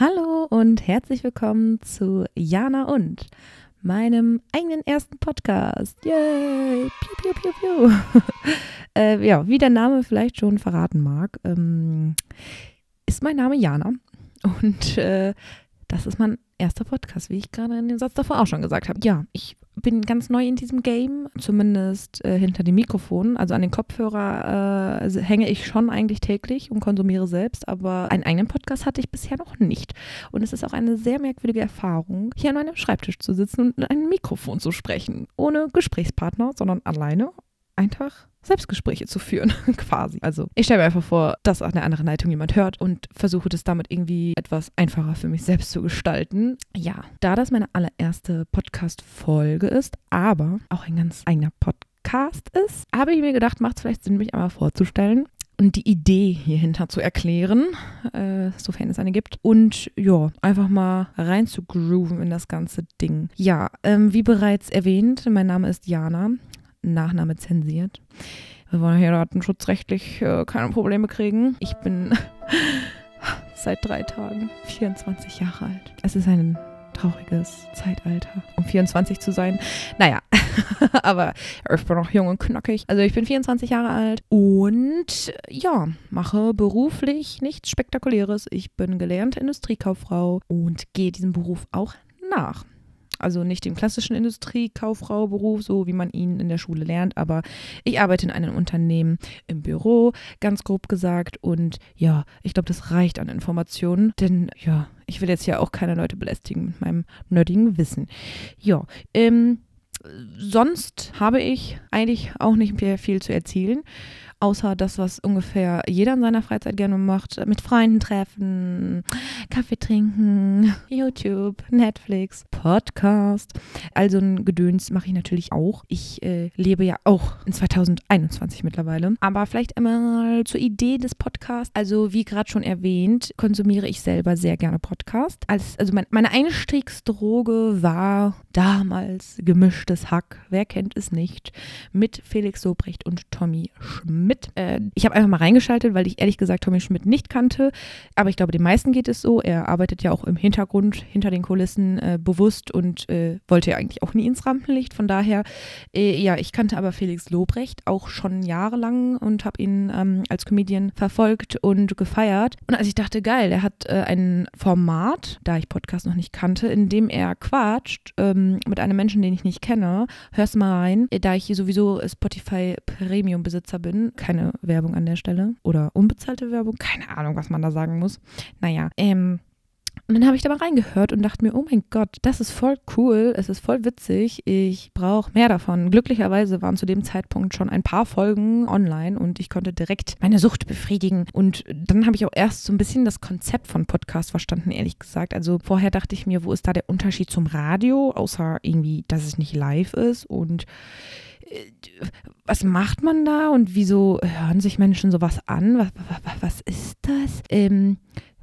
Hallo und herzlich willkommen zu Jana und meinem eigenen ersten Podcast. Yay! Piu, piu, piu, piu. äh, ja, wie der Name vielleicht schon verraten mag, ähm, ist mein Name Jana und äh, das ist mein erster Podcast, wie ich gerade in dem Satz davor auch schon gesagt habe. Ja, ich bin ganz neu in diesem Game, zumindest äh, hinter dem Mikrofon. Also an den Kopfhörer äh, hänge ich schon eigentlich täglich und konsumiere selbst, aber einen eigenen Podcast hatte ich bisher noch nicht. Und es ist auch eine sehr merkwürdige Erfahrung, hier an einem Schreibtisch zu sitzen und in ein Mikrofon zu sprechen. Ohne Gesprächspartner, sondern alleine. Einfach Selbstgespräche zu führen, quasi. Also ich stelle mir einfach vor, dass an der anderen Leitung jemand hört und versuche das damit irgendwie etwas einfacher für mich selbst zu gestalten. Ja, da das meine allererste Podcast-Folge ist, aber auch ein ganz eigener Podcast ist, habe ich mir gedacht, macht es vielleicht Sinn, mich einmal vorzustellen und die Idee hierhinter zu erklären, äh, sofern es eine gibt. Und ja, einfach mal rein zu grooven in das ganze Ding. Ja, ähm, wie bereits erwähnt, mein Name ist Jana. Nachname zensiert. Wir wollen hier datenschutzrechtlich äh, keine Probleme kriegen. Ich bin seit drei Tagen 24 Jahre alt. Es ist ein trauriges Zeitalter, um 24 zu sein. Naja, aber ich bin noch jung und knackig. Also ich bin 24 Jahre alt und ja, mache beruflich nichts Spektakuläres. Ich bin gelernte Industriekauffrau und gehe diesem Beruf auch nach. Also nicht den klassischen Industriekauffrau-Beruf, so wie man ihn in der Schule lernt, aber ich arbeite in einem Unternehmen im Büro, ganz grob gesagt. Und ja, ich glaube, das reicht an Informationen, denn ja, ich will jetzt ja auch keine Leute belästigen mit meinem nerdigen Wissen. Ja, ähm, sonst habe ich eigentlich auch nicht mehr viel zu erzählen außer das, was ungefähr jeder in seiner Freizeit gerne macht, mit Freunden treffen, Kaffee trinken, YouTube, Netflix, Podcast. Also ein Gedöns mache ich natürlich auch. Ich äh, lebe ja auch in 2021 mittlerweile. Aber vielleicht einmal zur Idee des Podcasts. Also wie gerade schon erwähnt, konsumiere ich selber sehr gerne Podcast. Als, also mein, meine Einstiegsdroge war damals gemischtes Hack. Wer kennt es nicht? Mit Felix Sobrecht und Tommy Schmidt mit. Äh, ich habe einfach mal reingeschaltet, weil ich ehrlich gesagt Tommy Schmidt nicht kannte. Aber ich glaube, den meisten geht es so. Er arbeitet ja auch im Hintergrund, hinter den Kulissen äh, bewusst und äh, wollte ja eigentlich auch nie ins Rampenlicht. Von daher, äh, ja, ich kannte aber Felix Lobrecht auch schon jahrelang und habe ihn ähm, als Comedian verfolgt und gefeiert. Und als ich dachte, geil, er hat äh, ein Format, da ich Podcast noch nicht kannte, in dem er quatscht ähm, mit einem Menschen, den ich nicht kenne. Hörst mal rein, da ich hier sowieso Spotify Premium Besitzer bin, keine Werbung an der Stelle oder unbezahlte Werbung, keine Ahnung, was man da sagen muss. Naja, ähm, und dann habe ich da mal reingehört und dachte mir, oh mein Gott, das ist voll cool, es ist voll witzig, ich brauche mehr davon. Glücklicherweise waren zu dem Zeitpunkt schon ein paar Folgen online und ich konnte direkt meine Sucht befriedigen. Und dann habe ich auch erst so ein bisschen das Konzept von Podcast verstanden, ehrlich gesagt. Also vorher dachte ich mir, wo ist da der Unterschied zum Radio, außer irgendwie, dass es nicht live ist und was macht man da und wieso hören sich Menschen sowas an? Was, was, was ist das? Ähm,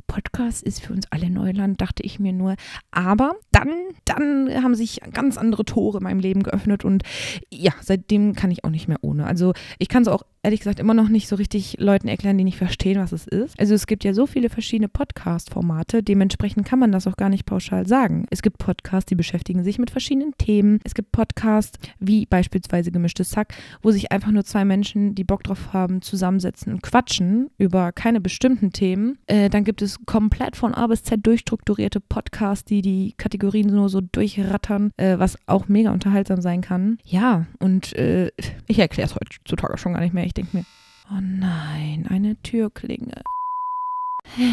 Podcast ist für uns alle Neuland, dachte ich mir nur. Aber dann, dann haben sich ganz andere Tore in meinem Leben geöffnet und ja, seitdem kann ich auch nicht mehr ohne. Also ich kann es auch ehrlich gesagt immer noch nicht so richtig Leuten erklären, die nicht verstehen, was es ist. Also es gibt ja so viele verschiedene Podcast-Formate, dementsprechend kann man das auch gar nicht pauschal sagen. Es gibt Podcasts, die beschäftigen sich mit verschiedenen Themen. Es gibt Podcasts wie beispielsweise Gemischtes Sack, wo sich einfach nur zwei Menschen, die Bock drauf haben, zusammensetzen und quatschen über keine bestimmten Themen. Äh, dann gibt es komplett von A bis Z durchstrukturierte Podcasts, die die Kategorien nur so durchrattern, äh, was auch mega unterhaltsam sein kann. Ja, und äh, ich erkläre es heutzutage schon gar nicht mehr. Ich denke mir, oh nein, eine Türklinge.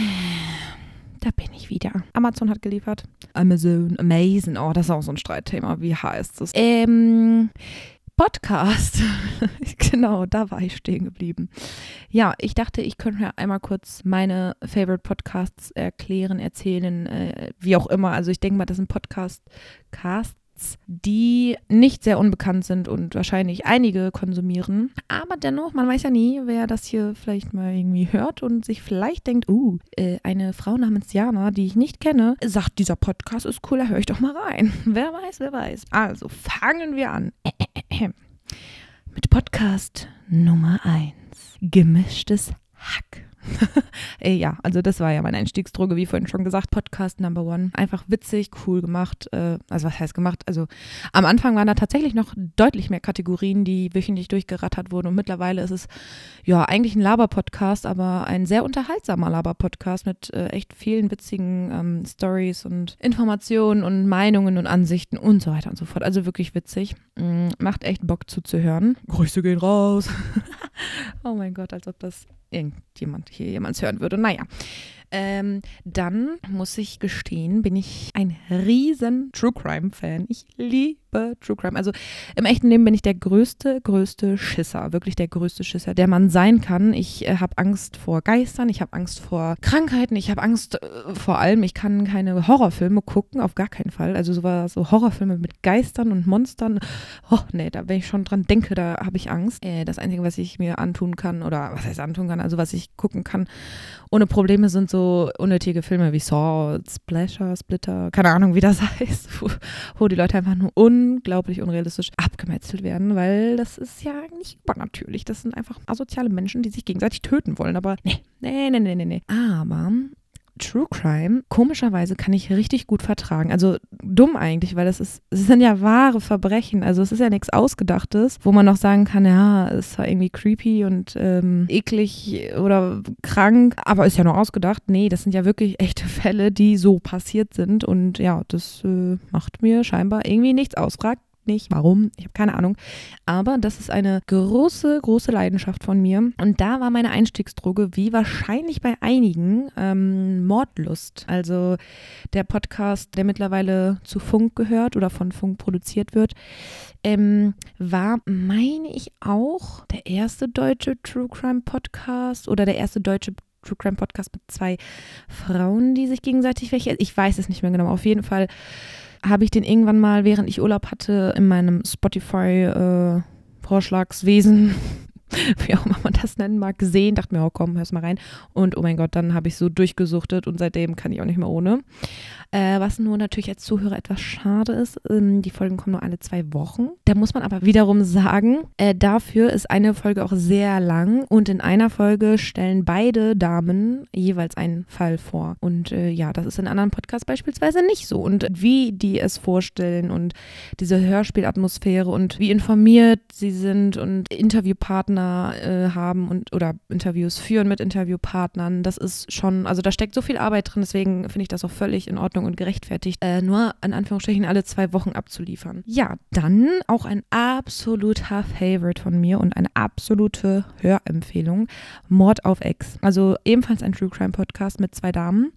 Da bin ich wieder. Amazon hat geliefert. Amazon, amazing. Oh, das ist auch so ein Streitthema. Wie heißt es? Ähm, Podcast. genau, da war ich stehen geblieben. Ja, ich dachte, ich könnte ja einmal kurz meine Favorite Podcasts erklären, erzählen, äh, wie auch immer. Also ich denke mal, das sind Podcast, Casts, die nicht sehr unbekannt sind und wahrscheinlich einige konsumieren. Aber dennoch, man weiß ja nie, wer das hier vielleicht mal irgendwie hört und sich vielleicht denkt, uh, äh, eine Frau namens Jana, die ich nicht kenne, sagt, dieser Podcast ist cool, da höre ich doch mal rein. Wer weiß, wer weiß. Also fangen wir an. Mit Podcast Nummer 1. Gemischtes Hack. äh, ja, also das war ja meine Einstiegsdroge, wie vorhin schon gesagt. Podcast Number One. Einfach witzig, cool gemacht. Äh, also was heißt gemacht? Also am Anfang waren da tatsächlich noch deutlich mehr Kategorien, die wöchentlich durchgerattert wurden. Und mittlerweile ist es ja eigentlich ein Laber-Podcast, aber ein sehr unterhaltsamer Laber-Podcast mit äh, echt vielen witzigen ähm, Stories und Informationen und Meinungen und Ansichten und so weiter und so fort. Also wirklich witzig. Mm, macht echt Bock zuzuhören. Grüße gehen raus. oh mein Gott, als ob das irgendjemand hier jemand hören würde. Naja, ähm, dann muss ich gestehen, bin ich ein riesen True Crime Fan. Ich liebe True Crime. Also im echten Leben bin ich der größte, größte Schisser. Wirklich der größte Schisser, der man sein kann. Ich äh, habe Angst vor Geistern, ich habe Angst vor Krankheiten, ich habe Angst äh, vor allem, ich kann keine Horrorfilme gucken, auf gar keinen Fall. Also so, so Horrorfilme mit Geistern und Monstern. Oh, nee, da wenn ich schon dran denke, da habe ich Angst. Äh, das Einzige, was ich mir antun kann, oder was heißt antun kann, also was ich gucken kann ohne Probleme sind so unnötige Filme wie Saw, Splasher, Splitter, keine Ahnung, wie das heißt, wo, wo die Leute einfach nur unglaublich unrealistisch abgemetzelt werden, weil das ist ja nicht übernatürlich. Das sind einfach asoziale Menschen, die sich gegenseitig töten wollen. Aber nee, nee, nee, nee, nee. Aber True Crime, komischerweise kann ich richtig gut vertragen. Also dumm eigentlich, weil das ist, es sind ja wahre Verbrechen. Also es ist ja nichts Ausgedachtes, wo man noch sagen kann, ja, es war irgendwie creepy und ähm, eklig oder krank, aber ist ja nur ausgedacht. Nee, das sind ja wirklich echte Fälle, die so passiert sind. Und ja, das äh, macht mir scheinbar irgendwie nichts aus. Fragt nicht, warum, ich habe keine Ahnung. Aber das ist eine große, große Leidenschaft von mir. Und da war meine Einstiegsdroge, wie wahrscheinlich bei einigen, ähm, Mordlust. Also der Podcast, der mittlerweile zu Funk gehört oder von Funk produziert wird, ähm, war, meine ich, auch der erste deutsche True Crime Podcast oder der erste deutsche True Crime Podcast mit zwei Frauen, die sich gegenseitig welche. Ich weiß es nicht mehr genau. Auf jeden Fall habe ich den irgendwann mal, während ich Urlaub hatte, in meinem Spotify-Vorschlagswesen äh, wie auch immer man das nennen mag, gesehen. Dachte mir, oh komm, hör's mal rein. Und oh mein Gott, dann habe ich so durchgesuchtet und seitdem kann ich auch nicht mehr ohne. Äh, was nur natürlich als Zuhörer etwas schade ist, ähm, die Folgen kommen nur alle zwei Wochen. Da muss man aber wiederum sagen, äh, dafür ist eine Folge auch sehr lang und in einer Folge stellen beide Damen jeweils einen Fall vor. Und äh, ja, das ist in anderen Podcasts beispielsweise nicht so. Und wie die es vorstellen und diese Hörspielatmosphäre und wie informiert sie sind und Interviewpartner Partner äh, haben und oder Interviews führen mit Interviewpartnern. Das ist schon, also da steckt so viel Arbeit drin, deswegen finde ich das auch völlig in Ordnung und gerechtfertigt, äh, nur in Anführungsstrichen alle zwei Wochen abzuliefern. Ja, dann auch ein absoluter Favorite von mir und eine absolute Hörempfehlung: Mord auf Ex. Also ebenfalls ein True Crime Podcast mit zwei Damen,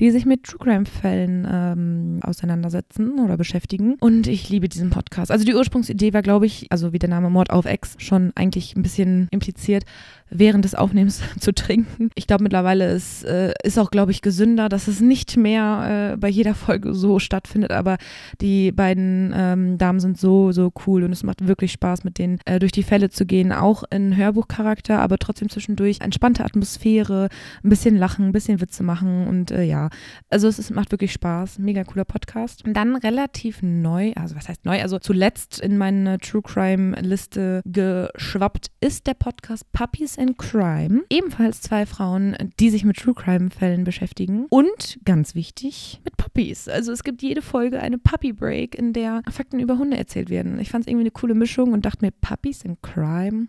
die sich mit True Crime Fällen ähm, auseinandersetzen oder beschäftigen. Und ich liebe diesen Podcast. Also die Ursprungsidee war, glaube ich, also wie der Name Mord auf Ex schon eigentlich ein bisschen bisschen impliziert, während des Aufnehmens zu trinken. Ich glaube, mittlerweile ist, äh, ist auch, glaube ich, gesünder, dass es nicht mehr äh, bei jeder Folge so stattfindet. Aber die beiden ähm, Damen sind so, so cool und es macht wirklich Spaß, mit denen äh, durch die Fälle zu gehen. Auch in Hörbuchcharakter, aber trotzdem zwischendurch entspannte Atmosphäre, ein bisschen lachen, ein bisschen Witze machen und äh, ja, also es ist, macht wirklich Spaß. Mega cooler Podcast. Und dann relativ neu, also was heißt neu? Also zuletzt in meine True Crime Liste geschwappt ist der Podcast Puppies in Crime. Ebenfalls zwei Frauen, die sich mit True Crime-Fällen beschäftigen. Und ganz wichtig, mit Puppies. Also es gibt jede Folge eine Puppy Break, in der Fakten über Hunde erzählt werden. Ich fand es irgendwie eine coole Mischung und dachte mir, Puppies in Crime.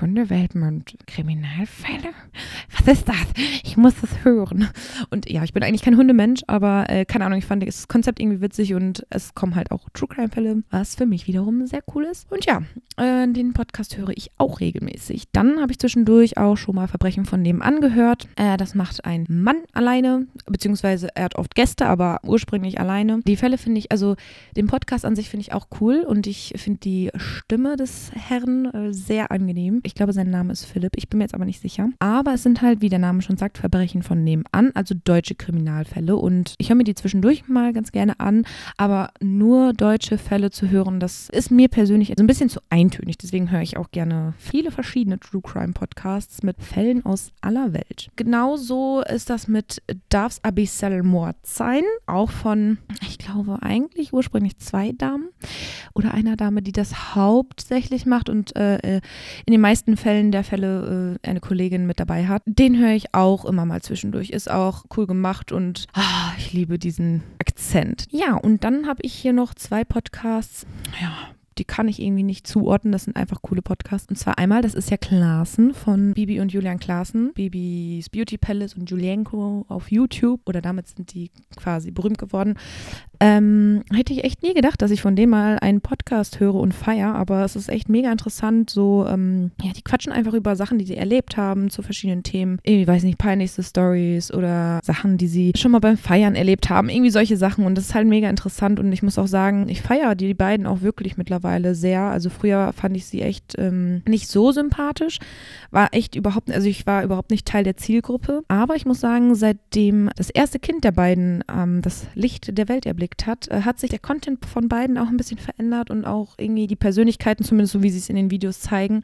Hundewelpen und Kriminalfälle? Was ist das? Ich muss das hören. Und ja, ich bin eigentlich kein Hundemensch, aber äh, keine Ahnung, ich fand das Konzept irgendwie witzig und es kommen halt auch True Crime Fälle, was für mich wiederum sehr cool ist. Und ja, äh, den Podcast höre ich auch regelmäßig. Dann habe ich zwischendurch auch schon mal Verbrechen von nebenan gehört. Äh, das macht ein Mann alleine, beziehungsweise er hat oft Gäste, aber ursprünglich alleine. Die Fälle finde ich, also den Podcast an sich finde ich auch cool und ich finde die Stimme des Herrn äh, sehr angenehm. Ich glaube, sein Name ist Philipp. Ich bin mir jetzt aber nicht sicher. Aber es sind halt, wie der Name schon sagt, Verbrechen von nebenan, also deutsche Kriminalfälle. Und ich höre mir die zwischendurch mal ganz gerne an, aber nur deutsche Fälle zu hören, das ist mir persönlich so ein bisschen zu eintönig. Deswegen höre ich auch gerne viele verschiedene True Crime Podcasts mit Fällen aus aller Welt. Genauso ist das mit Darf's Abyssal Mord sein, auch von, ich glaube, glaube, eigentlich ursprünglich zwei Damen oder einer Dame, die das hauptsächlich macht und äh, äh, in den meisten Fällen der Fälle äh, eine Kollegin mit dabei hat. Den höre ich auch immer mal zwischendurch. Ist auch cool gemacht und ah, ich liebe diesen Akzent. Ja, und dann habe ich hier noch zwei Podcasts. Ja, die kann ich irgendwie nicht zuordnen. Das sind einfach coole Podcasts. Und zwar einmal, das ist ja Klaassen von Bibi und Julian Klaassen. Bibis Beauty Palace und Julienko auf YouTube. Oder damit sind die quasi berühmt geworden. Ähm, hätte ich echt nie gedacht, dass ich von dem mal einen Podcast höre und feiere, aber es ist echt mega interessant. So, ähm, ja, die quatschen einfach über Sachen, die sie erlebt haben zu verschiedenen Themen. Ich weiß nicht, peinlichste Stories oder Sachen, die sie schon mal beim Feiern erlebt haben. Irgendwie solche Sachen und das ist halt mega interessant und ich muss auch sagen, ich feiere die beiden auch wirklich mittlerweile sehr. Also früher fand ich sie echt ähm, nicht so sympathisch, war echt überhaupt, also ich war überhaupt nicht Teil der Zielgruppe, aber ich muss sagen, seitdem das erste Kind der beiden ähm, das Licht der Welt erblickt, hat, äh, hat sich der Content von beiden auch ein bisschen verändert und auch irgendwie die Persönlichkeiten, zumindest so wie sie es in den Videos zeigen.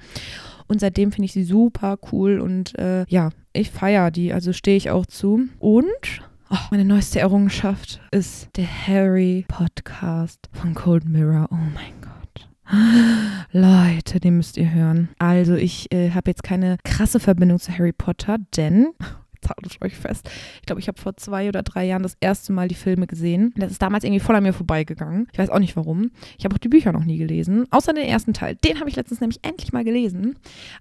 Und seitdem finde ich sie super cool und äh, ja, ich feiere die, also stehe ich auch zu. Und Oh, meine neueste Errungenschaft ist der Harry Podcast von Cold Mirror. Oh mein Gott. Leute, den müsst ihr hören. Also ich äh, habe jetzt keine krasse Verbindung zu Harry Potter, denn haltet euch fest. Ich glaube, ich habe vor zwei oder drei Jahren das erste Mal die Filme gesehen. Das ist damals irgendwie voll an mir vorbeigegangen. Ich weiß auch nicht warum. Ich habe auch die Bücher noch nie gelesen, außer den ersten Teil. Den habe ich letztens nämlich endlich mal gelesen.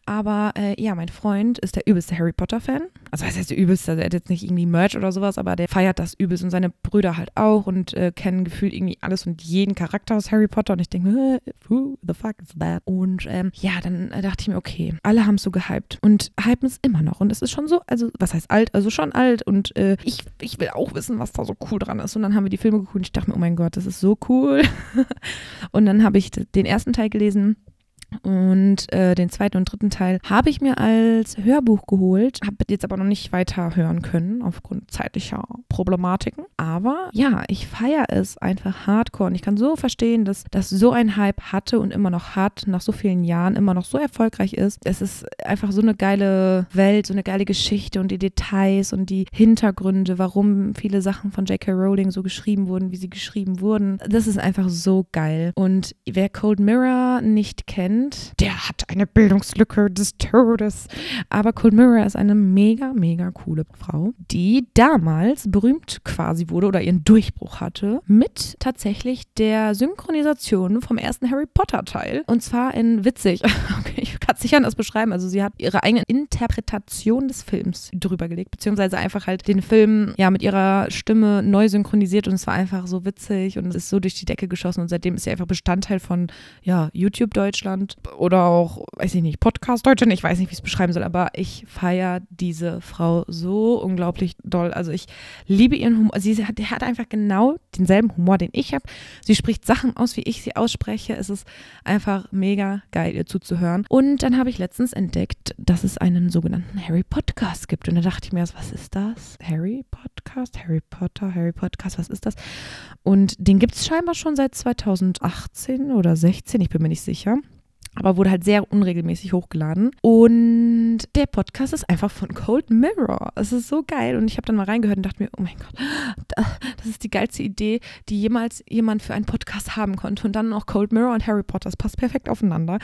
Aber äh, ja, mein Freund ist der übelste Harry Potter-Fan. Also, was heißt der übelste? Der hat jetzt nicht irgendwie Merch oder sowas, aber der feiert das übelst und seine Brüder halt auch und äh, kennen gefühlt irgendwie alles und jeden Charakter aus Harry Potter. Und ich denke, who the fuck is that? Und ähm, ja, dann äh, dachte ich mir, okay, alle haben es so gehypt und hypen es immer noch. Und es ist schon so, also, was heißt alt, also schon alt und äh, ich, ich will auch wissen, was da so cool dran ist. Und dann haben wir die Filme geguckt und ich dachte mir, oh mein Gott, das ist so cool. und dann habe ich den ersten Teil gelesen und äh, den zweiten und dritten Teil habe ich mir als Hörbuch geholt, habe jetzt aber noch nicht weiter hören können aufgrund zeitlicher Problematiken. Aber ja, ich feiere es einfach hardcore und ich kann so verstehen, dass das so ein Hype hatte und immer noch hat, nach so vielen Jahren immer noch so erfolgreich ist. Es ist einfach so eine geile Welt, so eine geile Geschichte und die Details und die Hintergründe, warum viele Sachen von J.K. Rowling so geschrieben wurden, wie sie geschrieben wurden. Das ist einfach so geil. Und wer Cold Mirror nicht kennt, kennt, der hat eine Bildungslücke des Todes. Aber Cold Mirror ist eine mega, mega coole Frau, die damals berühmt quasi wurde oder ihren Durchbruch hatte mit tatsächlich der Synchronisation vom ersten Harry Potter Teil. Und zwar in witzig. Okay, ich kann es nicht anders beschreiben. Also sie hat ihre eigene Interpretation des Films drüber gelegt, beziehungsweise einfach halt den Film ja mit ihrer Stimme neu synchronisiert und es war einfach so witzig und es ist so durch die Decke geschossen und seitdem ist sie einfach Bestandteil von ja, YouTube Deutschland oder auch, weiß ich nicht, Podcast Deutschland, ich weiß nicht, wie ich es beschreiben soll, aber ich feiere diese Frau so unglaublich doll. Also ich liebe ihren Humor. Sie hat, hat einfach genau denselben Humor, den ich habe. Sie spricht Sachen aus, wie ich sie ausspreche. Es ist einfach mega geil, ihr zuzuhören. Und dann habe ich letztens entdeckt, dass es einen sogenannten Harry Podcast gibt. Und da dachte ich mir, was ist das? Harry Podcast? Harry Potter, Harry Podcast, was ist das? Und den gibt es scheinbar schon seit 2018 oder 16, ich bin mir nicht sicher aber wurde halt sehr unregelmäßig hochgeladen. Und der Podcast ist einfach von Cold Mirror. Es ist so geil. Und ich habe dann mal reingehört und dachte mir, oh mein Gott, das ist die geilste Idee, die jemals jemand für einen Podcast haben konnte. Und dann noch Cold Mirror und Harry Potter. Das passt perfekt aufeinander.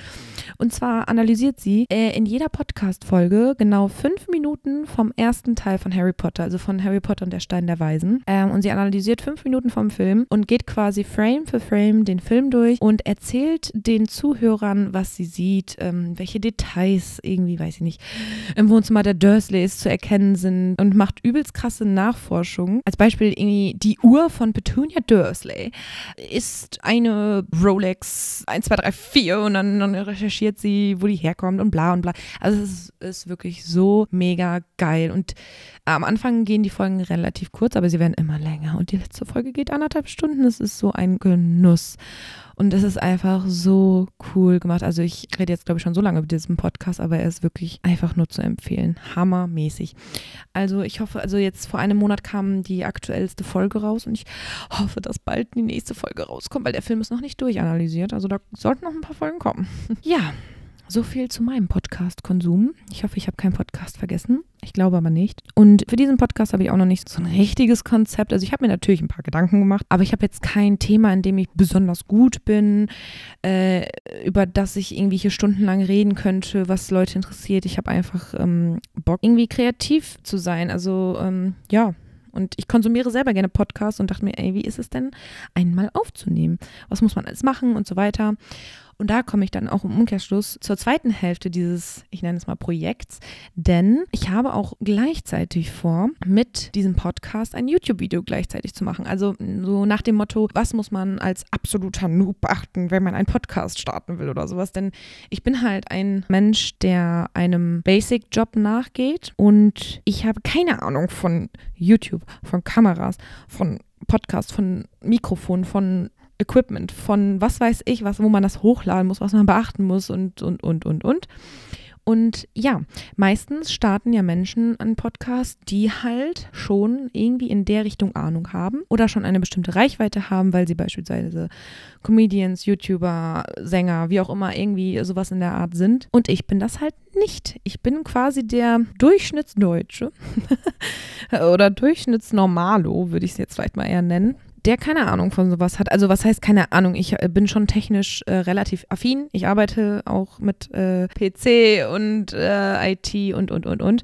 Und zwar analysiert sie äh, in jeder Podcast-Folge genau fünf Minuten vom ersten Teil von Harry Potter, also von Harry Potter und der Stein der Weisen. Ähm, und sie analysiert fünf Minuten vom Film und geht quasi Frame für Frame den Film durch und erzählt den Zuhörern, was was sie sieht, ähm, welche Details irgendwie, weiß ich nicht, im Wohnzimmer der Dursleys zu erkennen sind und macht übelst krasse Nachforschungen. Als Beispiel irgendwie die Uhr von Petunia Dursley ist eine Rolex 1234 und dann, dann recherchiert sie, wo die herkommt und bla und bla. Also es ist, ist wirklich so mega geil und am Anfang gehen die Folgen relativ kurz, aber sie werden immer länger und die letzte Folge geht anderthalb Stunden. Es ist so ein Genuss. Und es ist einfach so cool gemacht. Also ich rede jetzt, glaube ich, schon so lange über diesen Podcast, aber er ist wirklich einfach nur zu empfehlen. Hammermäßig. Also ich hoffe, also jetzt vor einem Monat kam die aktuellste Folge raus und ich hoffe, dass bald die nächste Folge rauskommt, weil der Film ist noch nicht durchanalysiert. Also da sollten noch ein paar Folgen kommen. Ja, so viel zu meinem Podcast-Konsum. Ich hoffe, ich habe keinen Podcast vergessen. Ich glaube aber nicht. Und für diesen Podcast habe ich auch noch nicht so ein richtiges Konzept. Also ich habe mir natürlich ein paar Gedanken gemacht, aber ich habe jetzt kein Thema, in dem ich besonders gut bin, äh, über das ich irgendwie hier stundenlang reden könnte, was Leute interessiert. Ich habe einfach ähm, Bock, irgendwie kreativ zu sein. Also ähm, ja, und ich konsumiere selber gerne Podcasts und dachte mir, ey, wie ist es denn, einmal aufzunehmen? Was muss man alles machen und so weiter? Und da komme ich dann auch im Umkehrschluss zur zweiten Hälfte dieses, ich nenne es mal Projekts, denn ich habe auch gleichzeitig vor, mit diesem Podcast ein YouTube-Video gleichzeitig zu machen. Also so nach dem Motto, was muss man als absoluter Noob beachten, wenn man einen Podcast starten will oder sowas. Denn ich bin halt ein Mensch, der einem Basic-Job nachgeht und ich habe keine Ahnung von YouTube, von Kameras, von Podcast, von Mikrofon, von Equipment, von was weiß ich, was, wo man das hochladen muss, was man beachten muss und, und, und, und, und. Und ja, meistens starten ja Menschen einen Podcast, die halt schon irgendwie in der Richtung Ahnung haben oder schon eine bestimmte Reichweite haben, weil sie beispielsweise Comedians, YouTuber, Sänger, wie auch immer, irgendwie sowas in der Art sind. Und ich bin das halt nicht. Ich bin quasi der Durchschnittsdeutsche oder Durchschnittsnormalo, würde ich es jetzt vielleicht mal eher nennen der keine Ahnung von sowas hat. Also was heißt keine Ahnung? Ich äh, bin schon technisch äh, relativ affin. Ich arbeite auch mit äh, PC und äh, IT und, und, und, und.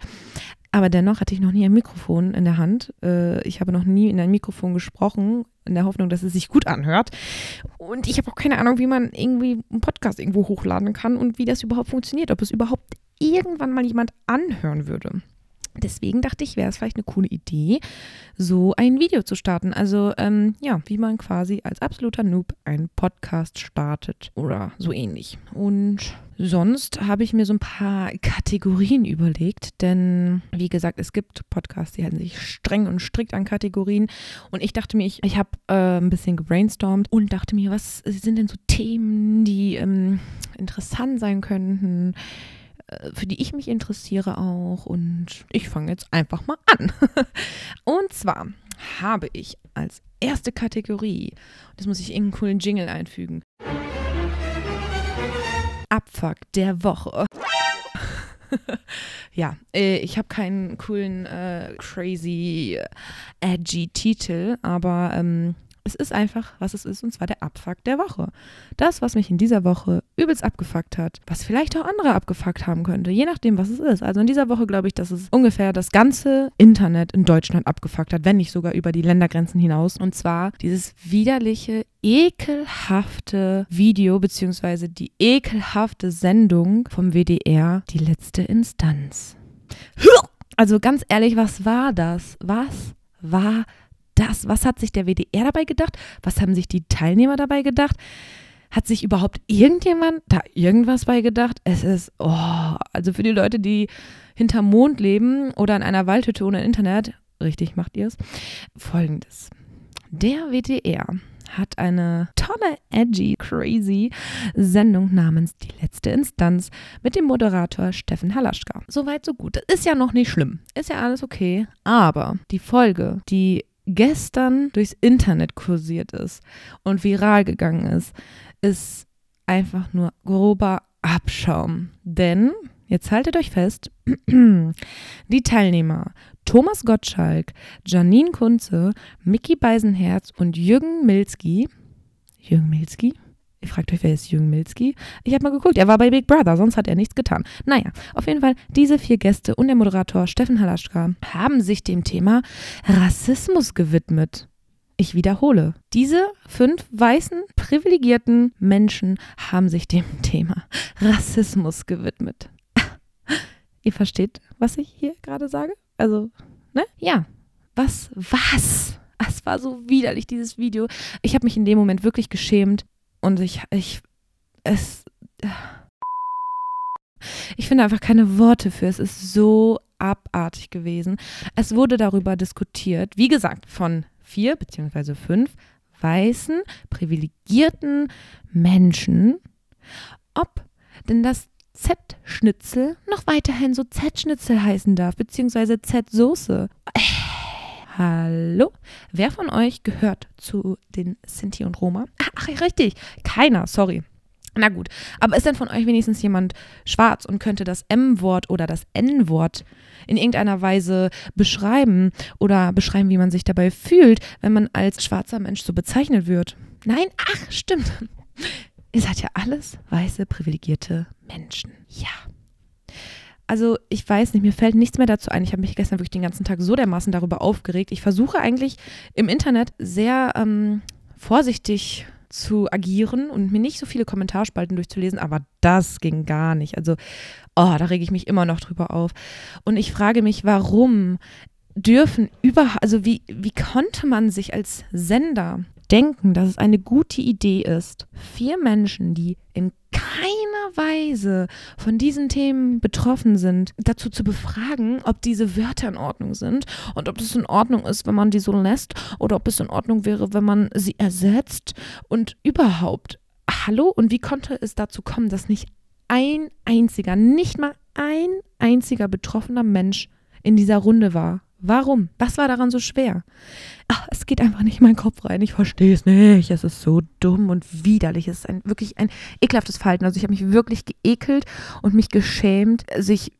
Aber dennoch hatte ich noch nie ein Mikrofon in der Hand. Äh, ich habe noch nie in ein Mikrofon gesprochen, in der Hoffnung, dass es sich gut anhört. Und ich habe auch keine Ahnung, wie man irgendwie einen Podcast irgendwo hochladen kann und wie das überhaupt funktioniert. Ob es überhaupt irgendwann mal jemand anhören würde. Deswegen dachte ich, wäre es vielleicht eine coole Idee, so ein Video zu starten. Also ähm, ja, wie man quasi als absoluter Noob einen Podcast startet oder so ähnlich. Und sonst habe ich mir so ein paar Kategorien überlegt, denn wie gesagt, es gibt Podcasts, die halten sich streng und strikt an Kategorien. Und ich dachte mir, ich, ich habe äh, ein bisschen gebrainstormt und dachte mir, was sind denn so Themen, die ähm, interessant sein könnten? Äh, für die ich mich interessiere auch. Und ich fange jetzt einfach mal an. und zwar habe ich als erste Kategorie, das muss ich in einen coolen Jingle einfügen. Abfuck der Woche. ja, äh, ich habe keinen coolen, äh, crazy, edgy Titel, aber ähm, es ist einfach, was es ist, und zwar der Abfuck der Woche. Das, was mich in dieser Woche übelst abgefuckt hat, was vielleicht auch andere abgefuckt haben könnte, je nachdem, was es ist. Also in dieser Woche glaube ich, dass es ungefähr das ganze Internet in Deutschland abgefuckt hat, wenn nicht sogar über die Ländergrenzen hinaus. Und zwar dieses widerliche, ekelhafte Video, beziehungsweise die ekelhafte Sendung vom WDR, die letzte Instanz. Also ganz ehrlich, was war das? Was war das? das? Was hat sich der WDR dabei gedacht? Was haben sich die Teilnehmer dabei gedacht? Hat sich überhaupt irgendjemand da irgendwas bei gedacht? Es ist, oh, also für die Leute, die hinterm Mond leben oder in einer Waldhütte ohne Internet, richtig macht ihr es, folgendes. Der WDR hat eine tolle, edgy, crazy Sendung namens Die letzte Instanz mit dem Moderator Steffen Halaschka. Soweit, so gut. Das ist ja noch nicht schlimm. Ist ja alles okay. Aber die Folge, die gestern durchs Internet kursiert ist und viral gegangen ist, ist einfach nur grober Abschaum. Denn, jetzt haltet euch fest, die Teilnehmer Thomas Gottschalk, Janine Kunze, Mickey Beisenherz und Jürgen Milski, Jürgen Milski? Ihr fragt euch, wer ist Jürgen Milski? Ich habe mal geguckt, er war bei Big Brother, sonst hat er nichts getan. Naja, auf jeden Fall, diese vier Gäste und der Moderator Steffen Halaschka haben sich dem Thema Rassismus gewidmet. Ich wiederhole, diese fünf weißen, privilegierten Menschen haben sich dem Thema Rassismus gewidmet. Ihr versteht, was ich hier gerade sage? Also, ne? Ja. Was, was? Es war so widerlich, dieses Video. Ich habe mich in dem Moment wirklich geschämt. Und ich, ich, es, ich finde einfach keine Worte für. Es ist so abartig gewesen. Es wurde darüber diskutiert, wie gesagt, von vier beziehungsweise fünf weißen, privilegierten Menschen, ob denn das Z-Schnitzel noch weiterhin so Z-Schnitzel heißen darf, beziehungsweise Z-Soße. Äh Hallo? Wer von euch gehört zu den Sinti und Roma? Ach, richtig. Keiner, sorry. Na gut, aber ist denn von euch wenigstens jemand schwarz und könnte das M-Wort oder das N-Wort in irgendeiner Weise beschreiben oder beschreiben, wie man sich dabei fühlt, wenn man als schwarzer Mensch so bezeichnet wird? Nein, ach, stimmt. Ihr seid ja alles weiße, privilegierte Menschen. Ja. Also ich weiß nicht, mir fällt nichts mehr dazu ein. Ich habe mich gestern wirklich den ganzen Tag so dermaßen darüber aufgeregt. Ich versuche eigentlich im Internet sehr ähm, vorsichtig zu agieren und mir nicht so viele Kommentarspalten durchzulesen, aber das ging gar nicht. Also, oh, da rege ich mich immer noch drüber auf. Und ich frage mich, warum dürfen überhaupt, also wie, wie konnte man sich als Sender denken, dass es eine gute Idee ist, vier Menschen, die in keiner Weise von diesen Themen betroffen sind, dazu zu befragen, ob diese Wörter in Ordnung sind und ob es in Ordnung ist, wenn man die so lässt oder ob es in Ordnung wäre, wenn man sie ersetzt und überhaupt. Hallo? Und wie konnte es dazu kommen, dass nicht ein einziger, nicht mal ein einziger betroffener Mensch in dieser Runde war? Warum? Was war daran so schwer? Ach, es geht einfach nicht in meinen Kopf rein. Ich verstehe es nicht. Es ist so dumm und widerlich. Es ist ein, wirklich ein ekelhaftes Verhalten. Also ich habe mich wirklich geekelt und mich geschämt, sich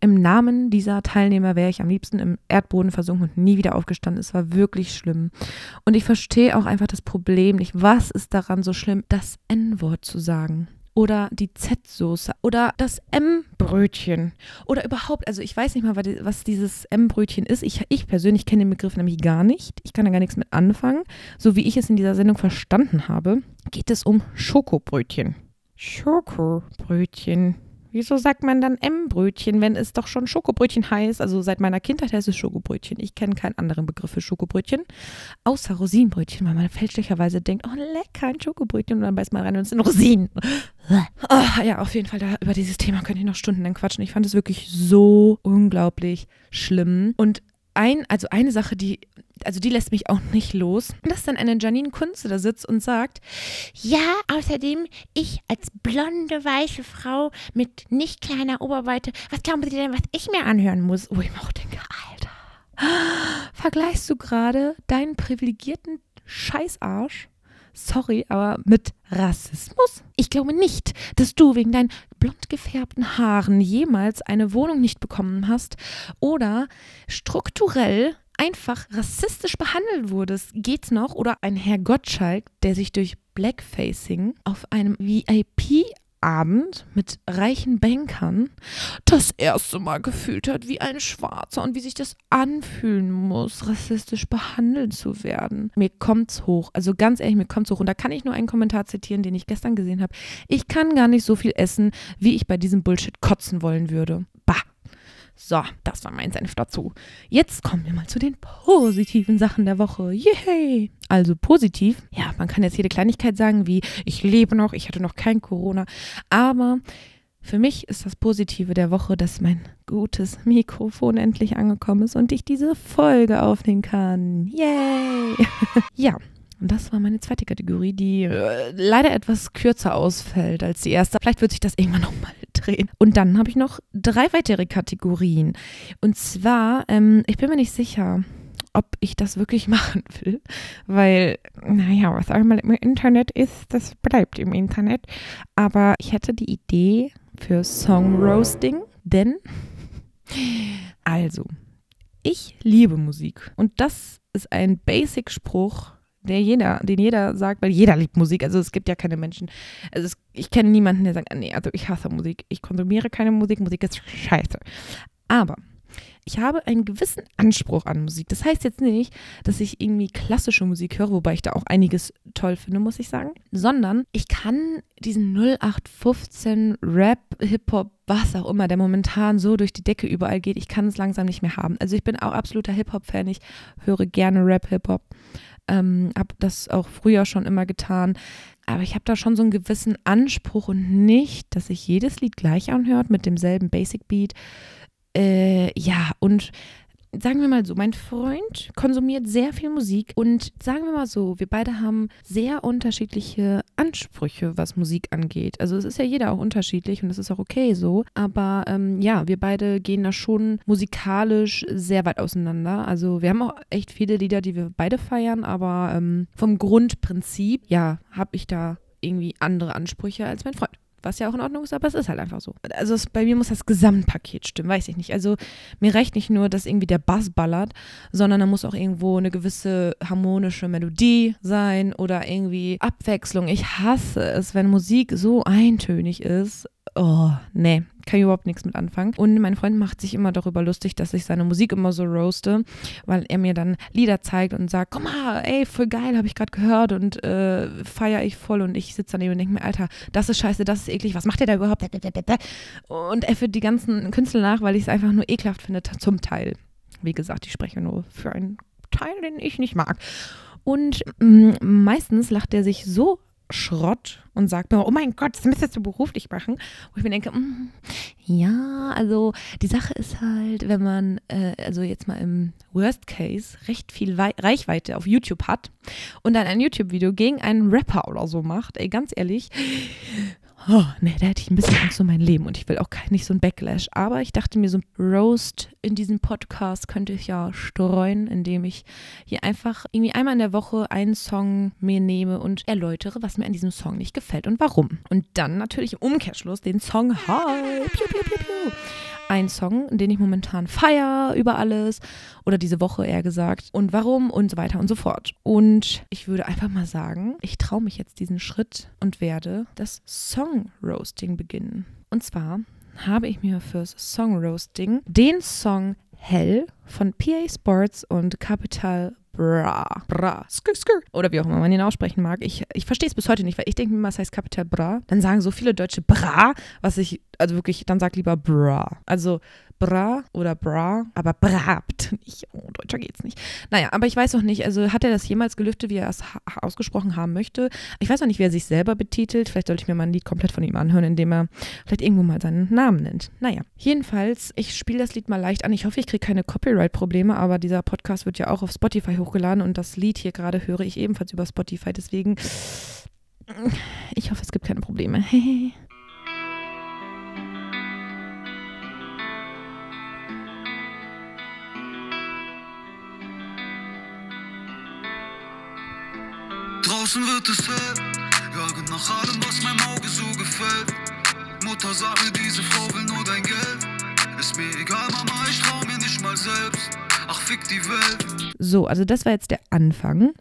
im Namen dieser Teilnehmer wäre ich am liebsten im Erdboden versunken und nie wieder aufgestanden. Es war wirklich schlimm. Und ich verstehe auch einfach das Problem nicht. Was ist daran so schlimm, das N-Wort zu sagen? Oder die Z-Soße oder das M-Brötchen oder überhaupt, also ich weiß nicht mal, was dieses M-Brötchen ist. Ich, ich persönlich kenne den Begriff nämlich gar nicht. Ich kann da gar nichts mit anfangen. So wie ich es in dieser Sendung verstanden habe, geht es um Schokobrötchen. Schokobrötchen. Wieso sagt man dann M-Brötchen, wenn es doch schon Schokobrötchen heißt? Also seit meiner Kindheit heißt es Schokobrötchen. Ich kenne keinen anderen Begriff für Schokobrötchen, außer Rosinenbrötchen, weil man fälschlicherweise denkt, oh lecker, ein Schokobrötchen und dann beißt man rein und es sind Rosinen. Oh, ja, auf jeden Fall, da, über dieses Thema könnte ich noch stundenlang quatschen. Ich fand es wirklich so unglaublich schlimm. Und ein, also eine Sache, die, also die lässt mich auch nicht los, dass dann eine Janine Kunze da sitzt und sagt, ja, außerdem ich als blonde, weiße Frau mit nicht kleiner Oberweite, was glauben Sie denn, was ich mir anhören muss? Wo ich mir auch denke, Alter, vergleichst du gerade deinen privilegierten Scheißarsch sorry, aber mit Rassismus? Ich glaube nicht, dass du wegen deinen blond gefärbten Haaren jemals eine Wohnung nicht bekommen hast oder strukturell einfach rassistisch behandelt wurdest. Geht's noch? Oder ein Herr Gottschalk, der sich durch Blackfacing auf einem VIP Abend mit reichen Bankern das erste Mal gefühlt hat, wie ein Schwarzer und wie sich das anfühlen muss, rassistisch behandelt zu werden. Mir kommt's hoch. Also ganz ehrlich, mir kommt's hoch. Und da kann ich nur einen Kommentar zitieren, den ich gestern gesehen habe. Ich kann gar nicht so viel essen, wie ich bei diesem Bullshit kotzen wollen würde. So, das war mein Senf dazu. Jetzt kommen wir mal zu den positiven Sachen der Woche. Yay! Also positiv, ja, man kann jetzt jede Kleinigkeit sagen, wie ich lebe noch, ich hatte noch kein Corona, aber für mich ist das Positive der Woche, dass mein gutes Mikrofon endlich angekommen ist und ich diese Folge aufnehmen kann. Yay! ja, und das war meine zweite Kategorie, die äh, leider etwas kürzer ausfällt als die erste. Vielleicht wird sich das irgendwann nochmal drehen. Und dann habe ich noch drei weitere Kategorien. Und zwar, ähm, ich bin mir nicht sicher, ob ich das wirklich machen will, weil, naja, was einmal im Internet ist, das bleibt im Internet. Aber ich hätte die Idee für Song Roasting, denn, also, ich liebe Musik und das ist ein Basic-Spruch, der jeder, den jeder sagt, weil jeder liebt Musik. Also es gibt ja keine Menschen. Also es, ich kenne niemanden, der sagt, nee, also ich hasse Musik. Ich konsumiere keine Musik. Musik ist scheiße. Aber ich habe einen gewissen Anspruch an Musik. Das heißt jetzt nicht, dass ich irgendwie klassische Musik höre, wobei ich da auch einiges toll finde, muss ich sagen, sondern ich kann diesen 0815 Rap, Hip-Hop, was auch immer, der momentan so durch die Decke überall geht, ich kann es langsam nicht mehr haben. Also ich bin auch absoluter Hip-Hop-Fan, ich höre gerne Rap, Hip-Hop. Ähm, habe das auch früher schon immer getan. Aber ich habe da schon so einen gewissen Anspruch und nicht, dass sich jedes Lied gleich anhört mit demselben Basic Beat. Äh, ja, und sagen wir mal so, mein Freund konsumiert sehr viel Musik und sagen wir mal so, wir beide haben sehr unterschiedliche Ansprüche, was Musik angeht. Also es ist ja jeder auch unterschiedlich und das ist auch okay so. Aber ähm, ja, wir beide gehen da schon musikalisch sehr weit auseinander. Also wir haben auch echt viele Lieder, die wir beide feiern, aber ähm, vom Grundprinzip, ja, habe ich da irgendwie andere Ansprüche als mein Freund. Was ja auch in Ordnung ist, aber es ist halt einfach so. Also es, bei mir muss das Gesamtpaket stimmen, weiß ich nicht. Also mir reicht nicht nur, dass irgendwie der Bass ballert, sondern da muss auch irgendwo eine gewisse harmonische Melodie sein oder irgendwie Abwechslung. Ich hasse es, wenn Musik so eintönig ist oh, nee, kann ich überhaupt nichts mit anfangen. Und mein Freund macht sich immer darüber lustig, dass ich seine Musik immer so roaste, weil er mir dann Lieder zeigt und sagt, guck mal, ey, voll geil, habe ich gerade gehört und äh, feiere ich voll und ich sitze daneben und denke mir, Alter, das ist scheiße, das ist eklig, was macht der da überhaupt? Und er führt die ganzen Künstler nach, weil ich es einfach nur ekelhaft finde, zum Teil. Wie gesagt, ich spreche nur für einen Teil, den ich nicht mag. Und mm, meistens lacht er sich so Schrott und sagt mir, oh mein Gott, das müsstest du beruflich machen. Wo ich mir denke, mm, ja, also die Sache ist halt, wenn man, äh, also jetzt mal im Worst Case, recht viel Wei Reichweite auf YouTube hat und dann ein YouTube-Video gegen einen Rapper oder so macht, ey, ganz ehrlich, oh, nee, da hätte ich ein bisschen Angst um mein Leben und ich will auch nicht so ein Backlash. Aber ich dachte mir, so ein Roast in diesem Podcast könnte ich ja streuen, indem ich hier einfach irgendwie einmal in der Woche einen Song mir nehme und erläutere, was mir an diesem Song nicht gefällt und warum. Und dann natürlich im Umkehrschluss den Song Hi, piu, piu, piu, piu ein Song, den ich momentan feiere über alles oder diese Woche eher gesagt und warum und so weiter und so fort. Und ich würde einfach mal sagen, ich traue mich jetzt diesen Schritt und werde das Song Roasting beginnen. Und zwar habe ich mir fürs Song Roasting den Song Hell von PA Sports und Capital Bra. Bra. Skr, skr. Oder wie auch immer man ihn aussprechen mag. Ich, ich verstehe es bis heute nicht, weil ich denke mir, es heißt Kapital Bra. Dann sagen so viele Deutsche Bra, was ich, also wirklich, dann sag lieber Bra. Also Bra oder Bra, aber Brabt nicht. Oh, deutscher geht's nicht. Naja, aber ich weiß noch nicht, also hat er das jemals gelüftet, wie er es ausgesprochen haben möchte? Ich weiß noch nicht, wie er sich selber betitelt. Vielleicht sollte ich mir mal ein Lied komplett von ihm anhören, indem er vielleicht irgendwo mal seinen Namen nennt. Naja, jedenfalls, ich spiele das Lied mal leicht an. Ich hoffe, ich kriege keine Copyright-Probleme, aber dieser Podcast wird ja auch auf Spotify hochgeladen und das Lied hier gerade höre ich ebenfalls über Spotify. Deswegen, ich hoffe, es gibt keine Probleme. Draußen wird es hell, jagen nach allem, was meinem Auge so gefällt. Mutter sagt mir, diese Frau will nur dein Geld. Ist mir egal, Mama, ich trau mir nicht mal selbst. Ach, fick die Welt. So, also das war jetzt der Anfang.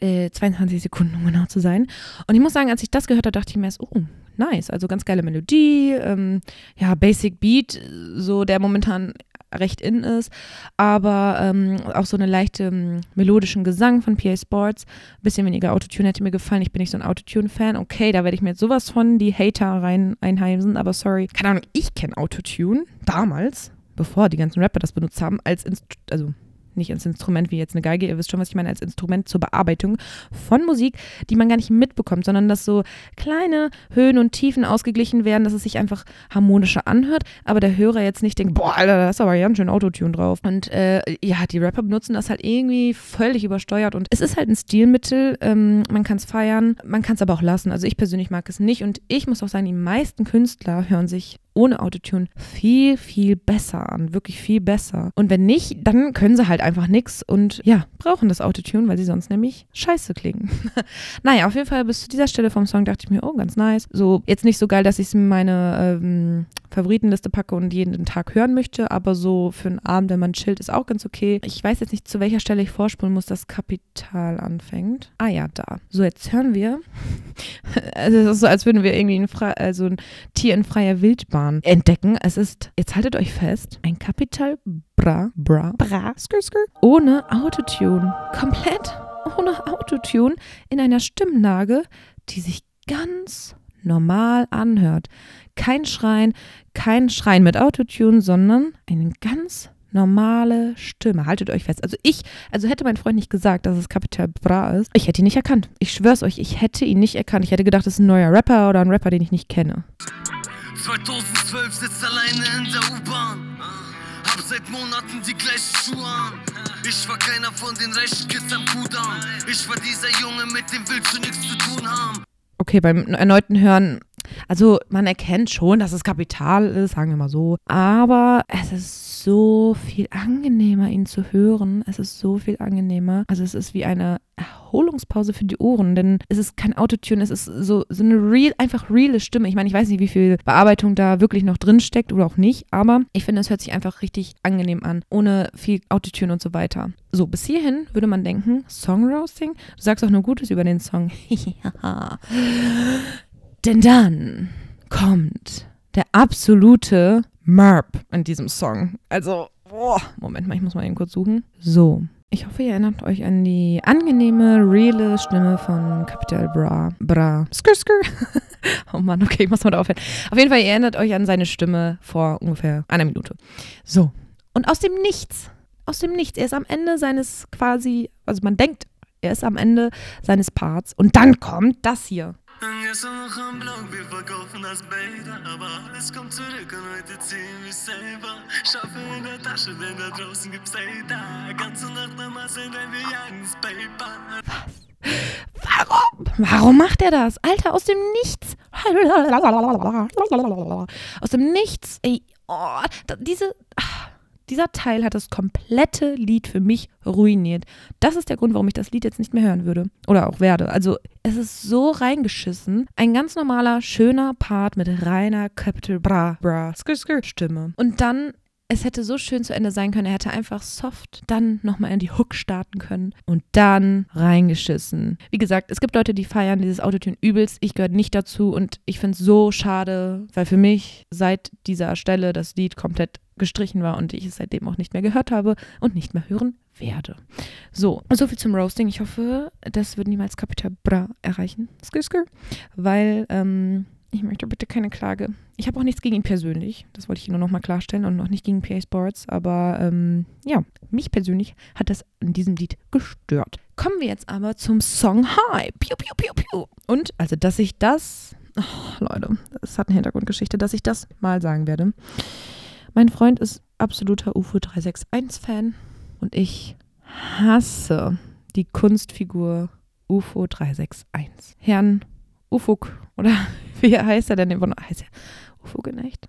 Äh, 22 Sekunden, um genau zu sein. Und ich muss sagen, als ich das gehört habe, dachte ich mir erst, oh, nice. Also ganz geile Melodie, ähm, ja, Basic Beat, so der momentan recht in ist, aber ähm, auch so eine leichte ähm, melodischen Gesang von PA Sports. Ein bisschen weniger Autotune hätte mir gefallen. Ich bin nicht so ein Autotune-Fan. Okay, da werde ich mir jetzt sowas von die Hater rein einheimsen, aber sorry. Keine Ahnung, ich kenne Autotune damals, bevor die ganzen Rapper das benutzt haben, als Inst also nicht als Instrument wie jetzt eine Geige, ihr wisst schon, was ich meine, als Instrument zur Bearbeitung von Musik, die man gar nicht mitbekommt, sondern dass so kleine Höhen und Tiefen ausgeglichen werden, dass es sich einfach harmonischer anhört, aber der Hörer jetzt nicht denkt, boah, Alter, da ist aber ganz schön Autotune drauf. Und äh, ja, die Rapper benutzen das halt irgendwie völlig übersteuert. Und es ist halt ein Stilmittel, ähm, man kann es feiern, man kann es aber auch lassen. Also ich persönlich mag es nicht. Und ich muss auch sagen, die meisten Künstler hören sich ohne Autotune viel, viel besser an. Wirklich viel besser. Und wenn nicht, dann können sie halt einfach nichts und ja, brauchen das Autotune, weil sie sonst nämlich scheiße klingen. naja, auf jeden Fall bis zu dieser Stelle vom Song dachte ich mir, oh, ganz nice. So, jetzt nicht so geil, dass ich es in meine ähm, Favoritenliste packe und jeden Tag hören möchte, aber so für einen Abend, wenn man chillt, ist auch ganz okay. Ich weiß jetzt nicht, zu welcher Stelle ich vorspulen muss, dass Kapital anfängt. Ah ja, da. So, jetzt hören wir. es ist so, als würden wir irgendwie ein, also ein Tier in freier Wildbahn entdecken. Es ist, jetzt haltet euch fest, ein Kapital Bra, Bra, Bra, Skr, Skr, ohne Autotune. Komplett ohne Autotune in einer Stimmlage, die sich ganz normal anhört. Kein Schreien, kein Schreien mit Autotune, sondern eine ganz normale Stimme. Haltet euch fest. Also ich, also hätte mein Freund nicht gesagt, dass es Capital Bra ist, ich hätte ihn nicht erkannt. Ich schwör's euch, ich hätte ihn nicht erkannt. Ich hätte gedacht, es ist ein neuer Rapper oder ein Rapper, den ich nicht kenne. 2012 sitzt alleine in der U-Bahn. Hab seit Monaten die gleichen Schuhe an. Ich war keiner von den reichen Kids am Kudamm. Ich war dieser Junge, mit dem willst du nichts zu tun haben. Okay, beim erneuten Hören also man erkennt schon, dass es Kapital ist, sagen wir mal so. Aber es ist so viel angenehmer, ihn zu hören. Es ist so viel angenehmer. Also es ist wie eine Erholungspause für die Ohren, denn es ist kein Autotune, es ist so, so eine real, einfach reale Stimme. Ich meine, ich weiß nicht, wie viel Bearbeitung da wirklich noch drin steckt oder auch nicht, aber ich finde, es hört sich einfach richtig angenehm an, ohne viel Autotune und so weiter. So, bis hierhin würde man denken, Song Roasting? Du sagst auch nur Gutes über den Song. Denn dann kommt der absolute Merp in diesem Song. Also, boah, Moment mal, ich muss mal eben kurz suchen. So. Ich hoffe, ihr erinnert euch an die angenehme, reale Stimme von Capital Bra. Bra. Skr, skr. oh Mann, okay, ich muss mal da aufhören. Auf jeden Fall, ihr erinnert euch an seine Stimme vor ungefähr einer Minute. So. Und aus dem Nichts, aus dem Nichts, er ist am Ende seines quasi, also man denkt, er ist am Ende seines Parts. Und dann kommt das hier. Gestern noch am Blog, wir verkaufen das Beta, aber alles kommt zurück und heute ziehen wir selber. Schaffe in der Tasche, denn da draußen gibt's Hater. Ganze Nacht am Masseln, denn wir jagen das Paper. Warum? Warum macht er das? Alter, aus dem Nichts. Aus dem Nichts. Ey, oh, diese. ah, dieser Teil hat das komplette Lied für mich ruiniert. Das ist der Grund, warum ich das Lied jetzt nicht mehr hören würde. Oder auch werde. Also, es ist so reingeschissen. Ein ganz normaler, schöner Part mit reiner Capital Bra, Bra, Skr, Skr Stimme. Und dann es hätte so schön zu Ende sein können. Er hätte einfach soft dann nochmal in die Hook starten können und dann reingeschissen. Wie gesagt, es gibt Leute, die feiern dieses Autotune übelst. Ich gehöre nicht dazu und ich finde es so schade, weil für mich seit dieser Stelle das Lied komplett gestrichen war und ich es seitdem auch nicht mehr gehört habe und nicht mehr hören werde. So, so viel zum Roasting. Ich hoffe, das wird niemals Capital Bra erreichen. Skr, skr. Weil, ähm, ich möchte bitte keine Klage. Ich habe auch nichts gegen ihn persönlich. Das wollte ich nur nochmal klarstellen und noch nicht gegen PA Sports. Aber ähm, ja, mich persönlich hat das in diesem Lied gestört. Kommen wir jetzt aber zum Song Hi. Piu, piu, piu, piu. Und also, dass ich das, oh, Leute, das hat eine Hintergrundgeschichte, dass ich das mal sagen werde. Mein Freund ist absoluter UFO 361-Fan und ich hasse die Kunstfigur UFO 361. Herrn Ufuk, oder wie heißt er denn? Heißt er Ufuk in echt?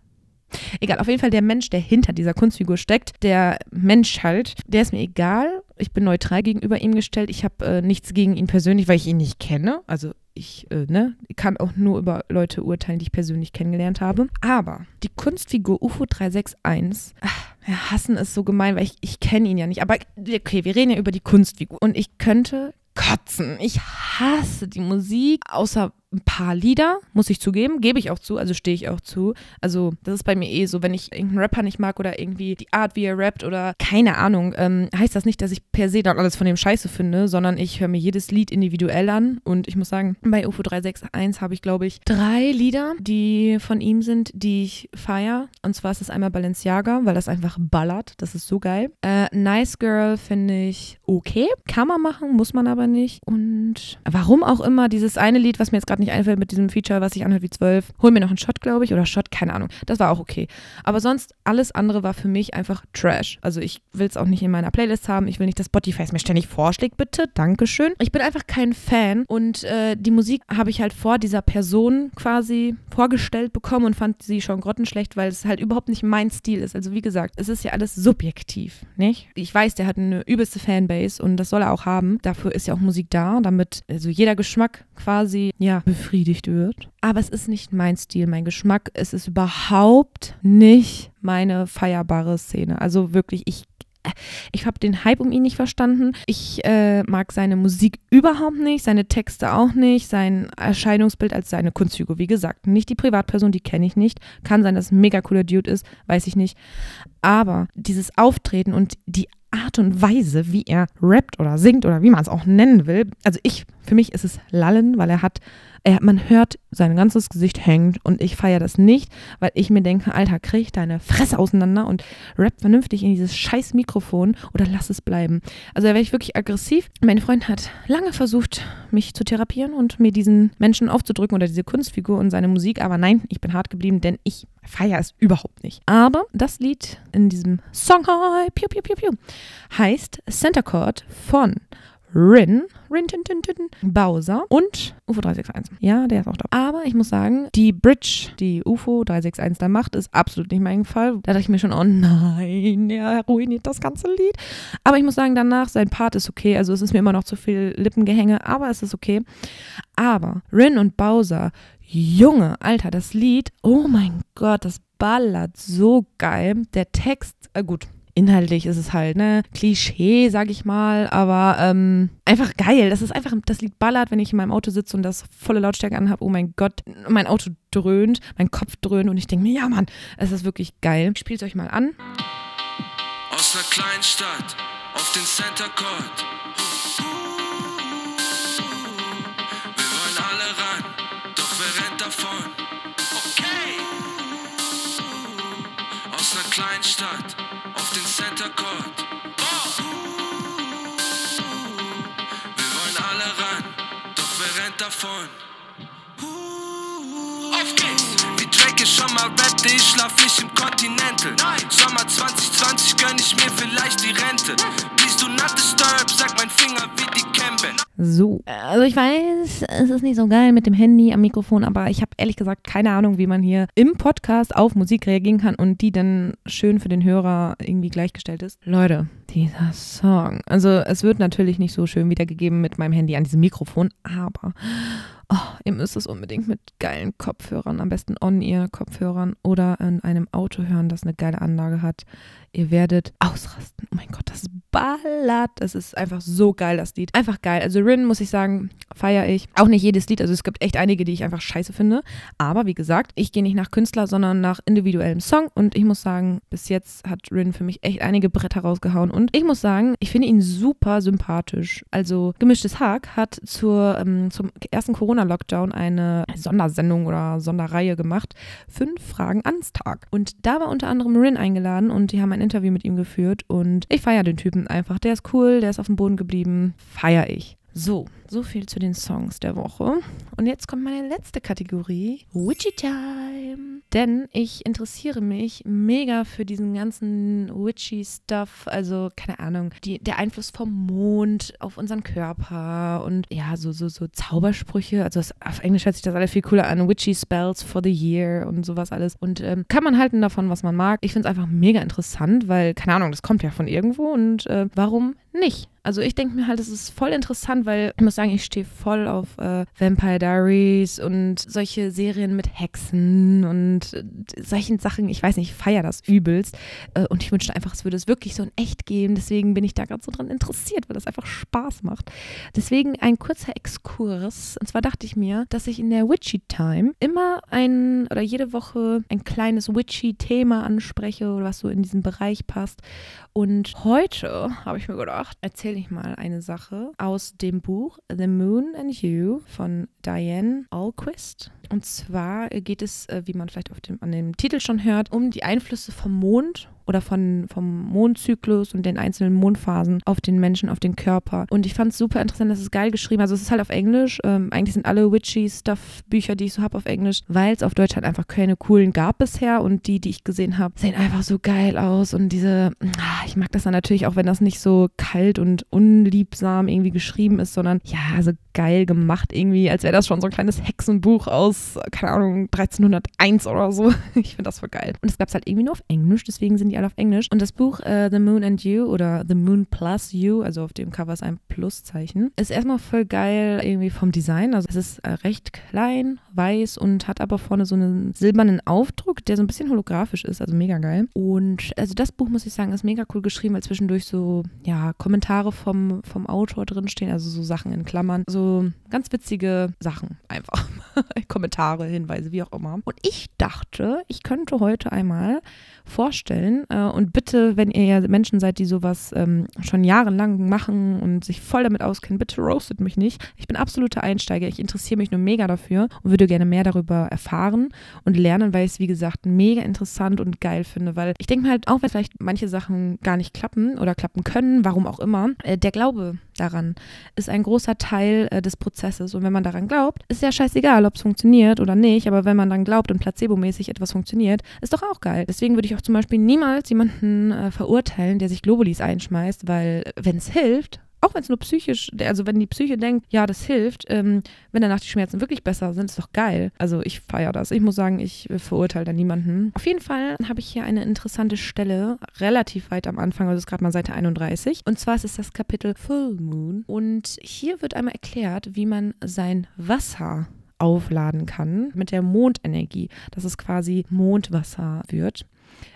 Egal, auf jeden Fall der Mensch, der hinter dieser Kunstfigur steckt, der Mensch halt, der ist mir egal. Ich bin neutral gegenüber ihm gestellt. Ich habe äh, nichts gegen ihn persönlich, weil ich ihn nicht kenne. Also ich äh, ne, kann auch nur über Leute urteilen, die ich persönlich kennengelernt habe. Aber die Kunstfigur UFO 361, ach, ja, hassen ist so gemein, weil ich, ich kenne ihn ja nicht. Aber okay, wir reden ja über die Kunstfigur. Und ich könnte kotzen. Ich hasse die Musik, außer ein paar Lieder, muss ich zugeben, gebe ich auch zu, also stehe ich auch zu. Also das ist bei mir eh so, wenn ich irgendeinen Rapper nicht mag oder irgendwie die Art, wie er rappt oder keine Ahnung, ähm, heißt das nicht, dass ich per se dann alles von dem Scheiße finde, sondern ich höre mir jedes Lied individuell an und ich muss sagen, bei UFO 361 habe ich glaube ich drei Lieder, die von ihm sind, die ich feiere. Und zwar ist es einmal Balenciaga, weil das einfach ballert, das ist so geil. Äh, nice Girl finde ich okay, kann man machen, muss man aber nicht. Und warum auch immer dieses eine Lied, was mir jetzt gerade nicht einfällt mit diesem Feature, was sich anhört wie 12. Hol mir noch einen Shot, glaube ich, oder Shot, keine Ahnung. Das war auch okay. Aber sonst, alles andere war für mich einfach Trash. Also ich will es auch nicht in meiner Playlist haben. Ich will nicht, dass Spotify es mir ständig vorschlägt, bitte. Dankeschön. Ich bin einfach kein Fan und äh, die Musik habe ich halt vor dieser Person quasi vorgestellt bekommen und fand sie schon grottenschlecht, weil es halt überhaupt nicht mein Stil ist. Also wie gesagt, es ist ja alles subjektiv, nicht? Ich weiß, der hat eine übelste Fanbase und das soll er auch haben. Dafür ist ja auch Musik da, damit also jeder Geschmack quasi, ja, befriedigt wird. Aber es ist nicht mein Stil, mein Geschmack. Es ist überhaupt nicht meine feierbare Szene. Also wirklich, ich ich habe den Hype um ihn nicht verstanden. Ich äh, mag seine Musik überhaupt nicht, seine Texte auch nicht, sein Erscheinungsbild als seine Kunstfigur. Wie gesagt, nicht die Privatperson, die kenne ich nicht. Kann sein, dass ein mega cooler Dude ist, weiß ich nicht. Aber dieses Auftreten und die Art und Weise, wie er rappt oder singt oder wie man es auch nennen will, also ich, für mich ist es Lallen, weil er hat er, man hört, sein ganzes Gesicht hängt und ich feiere das nicht, weil ich mir denke, Alter, krieg deine Fresse auseinander und rap vernünftig in dieses scheiß Mikrofon oder lass es bleiben. Also da wäre ich wirklich aggressiv. Mein Freund hat lange versucht, mich zu therapieren und mir diesen Menschen aufzudrücken oder diese Kunstfigur und seine Musik, aber nein, ich bin hart geblieben, denn ich feiere es überhaupt nicht. Aber das Lied in diesem Song piu, piu, piu, piu, heißt Center Chord von Rin, Rin, tin, tin, tin, Bowser und UFO 361. Ja, der ist auch da. Aber ich muss sagen, die Bridge, die UFO 361 da macht, ist absolut nicht mein Fall. Da dachte ich mir schon, oh nein, er ruiniert das ganze Lied. Aber ich muss sagen, danach, sein Part ist okay. Also es ist mir immer noch zu viel Lippengehänge, aber es ist okay. Aber Rin und Bowser, Junge, Alter, das Lied, oh mein Gott, das ballert so geil. Der Text, äh, gut, inhaltlich ist es halt, ne, Klischee, sag ich mal, aber ähm, einfach geil. Das ist einfach, das Lied ballert, wenn ich in meinem Auto sitze und das volle Lautstärke anhabe. Oh mein Gott, mein Auto dröhnt, mein Kopf dröhnt und ich denke mir, ja Mann, es ist wirklich geil. Spielt euch mal an. Aus einer kleinen Stadt auf den Center Court. Aus einer kleinen Stadt auf den Center Court. Wir wollen alle ran, doch wer rennt davon? Drake schon mal rappte, ich schlaf nicht im Continental. Sommer 2020 gönn ich mir vielleicht die Rente. Please do not disturb, sag mein Finger wie die Camben. So. Also ich weiß, es ist nicht so geil mit dem Handy am Mikrofon, aber ich habe ehrlich gesagt keine Ahnung, wie man hier im Podcast auf Musik reagieren kann und die dann schön für den Hörer irgendwie gleichgestellt ist. Leute, dieser Song. Also es wird natürlich nicht so schön wiedergegeben mit meinem Handy an diesem Mikrofon, aber oh, ihr müsst es unbedingt mit geilen Kopfhörern, am besten On-Ear-Kopfhörern oder in einem Auto hören, das eine geile Anlage hat. Ihr werdet ausrasten. Oh mein Gott, das ballert. Es ist einfach so geil, das Lied. Einfach geil. Also Rin, muss ich sagen, feiere ich. Auch nicht jedes Lied. Also es gibt echt einige, die ich einfach scheiße finde. Aber wie gesagt, ich gehe nicht nach Künstler, sondern nach individuellem Song. Und ich muss sagen, bis jetzt hat Rin für mich echt einige Bretter rausgehauen. Und ich muss sagen, ich finde ihn super sympathisch. Also Gemischtes Hack hat zur, ähm, zum ersten Corona-Lockdown eine Sondersendung oder Sonderreihe gemacht. Fünf Fragen ans Tag. Und da war unter anderem Rin eingeladen und die haben ein Interview mit ihm geführt. Und ich feiere den Typen einfach. Der ist cool, der ist auf dem Boden geblieben. Feiere ich. So, so viel zu den Songs der Woche. Und jetzt kommt meine letzte Kategorie, Witchy Time. Denn ich interessiere mich mega für diesen ganzen witchy Stuff, also keine Ahnung, die, der Einfluss vom Mond auf unseren Körper und ja, so, so, so Zaubersprüche. Also auf Englisch hört sich das alles viel cooler an. Witchy Spells for the Year und sowas alles. Und ähm, kann man halten davon, was man mag. Ich finde es einfach mega interessant, weil, keine Ahnung, das kommt ja von irgendwo und äh, warum nicht? Also ich denke mir halt, es ist voll interessant, weil ich muss sagen, ich stehe voll auf äh, Vampire Diaries und solche Serien mit Hexen und äh, solchen Sachen. Ich weiß nicht, ich feiere das übelst. Äh, und ich wünschte einfach, es würde es wirklich so in echt geben. Deswegen bin ich da gerade so dran interessiert, weil das einfach Spaß macht. Deswegen ein kurzer Exkurs. Und zwar dachte ich mir, dass ich in der Witchy Time immer ein oder jede Woche ein kleines Witchy-Thema anspreche oder was so in diesen Bereich passt. Und heute habe ich mir gedacht, erzähle ich mal eine Sache aus dem Buch The Moon and You von Diane Alquist. Und zwar geht es, äh, wie man vielleicht auf dem, an dem Titel schon hört, um die Einflüsse vom Mond oder von, vom Mondzyklus und den einzelnen Mondphasen auf den Menschen, auf den Körper. Und ich fand es super interessant, das ist geil geschrieben. Also es ist halt auf Englisch. Ähm, eigentlich sind alle Witchy-Stuff-Bücher, die ich so habe, auf Englisch, weil es auf Deutsch halt einfach keine coolen gab bisher. Und die, die ich gesehen habe, sehen einfach so geil aus. Und diese, ah, ich mag das dann natürlich auch, wenn das nicht so kalt und unliebsam irgendwie geschrieben ist, sondern ja, so geil gemacht irgendwie, als wäre das schon so ein kleines Hexenbuch aus, keine Ahnung, 1301 oder so. Ich finde das voll geil. Und es gab es halt irgendwie nur auf Englisch, deswegen sind die alle auf Englisch. Und das Buch äh, The Moon and You oder The Moon Plus You, also auf dem Cover ist ein Pluszeichen, ist erstmal voll geil irgendwie vom Design. Also es ist äh, recht klein, weiß und hat aber vorne so einen silbernen Aufdruck, der so ein bisschen holographisch ist, also mega geil. Und also das Buch, muss ich sagen, ist mega cool geschrieben, weil zwischendurch so, ja, Kommentare vom, vom Autor drinstehen, also so Sachen in Klammern. So ganz witzige Sachen einfach. Kommentare, Hinweise, wie auch immer. Und ich dachte, ich könnte heute einmal vorstellen äh, und bitte, wenn ihr ja Menschen seid, die sowas ähm, schon jahrelang machen und sich voll damit auskennen, bitte roastet mich nicht. Ich bin absoluter Einsteiger. Ich interessiere mich nur mega dafür und würde gerne mehr darüber erfahren und lernen, weil ich es, wie gesagt, mega interessant und geil finde. Weil ich denke mir halt, auch wenn vielleicht manche Sachen gar nicht klappen oder klappen können, warum auch immer, äh, der Glaube daran ist ein großer Teil äh, des Prozesses. Und wenn man daran glaubt, ist ja scheißegal, ob es funktioniert oder nicht. Aber wenn man dann glaubt und placebomäßig etwas funktioniert, ist doch auch geil. Deswegen würde ich auch zum Beispiel niemals jemanden äh, verurteilen, der sich Globulis einschmeißt, weil wenn es hilft, auch wenn es nur psychisch, also wenn die Psyche denkt, ja, das hilft, ähm, wenn danach die Schmerzen wirklich besser sind, ist doch geil. Also ich feiere das. Ich muss sagen, ich verurteile da niemanden. Auf jeden Fall habe ich hier eine interessante Stelle, relativ weit am Anfang, also ist gerade mal Seite 31. Und zwar ist es das Kapitel Full Moon. Und hier wird einmal erklärt, wie man sein Wasser aufladen kann mit der Mondenergie, dass es quasi Mondwasser wird.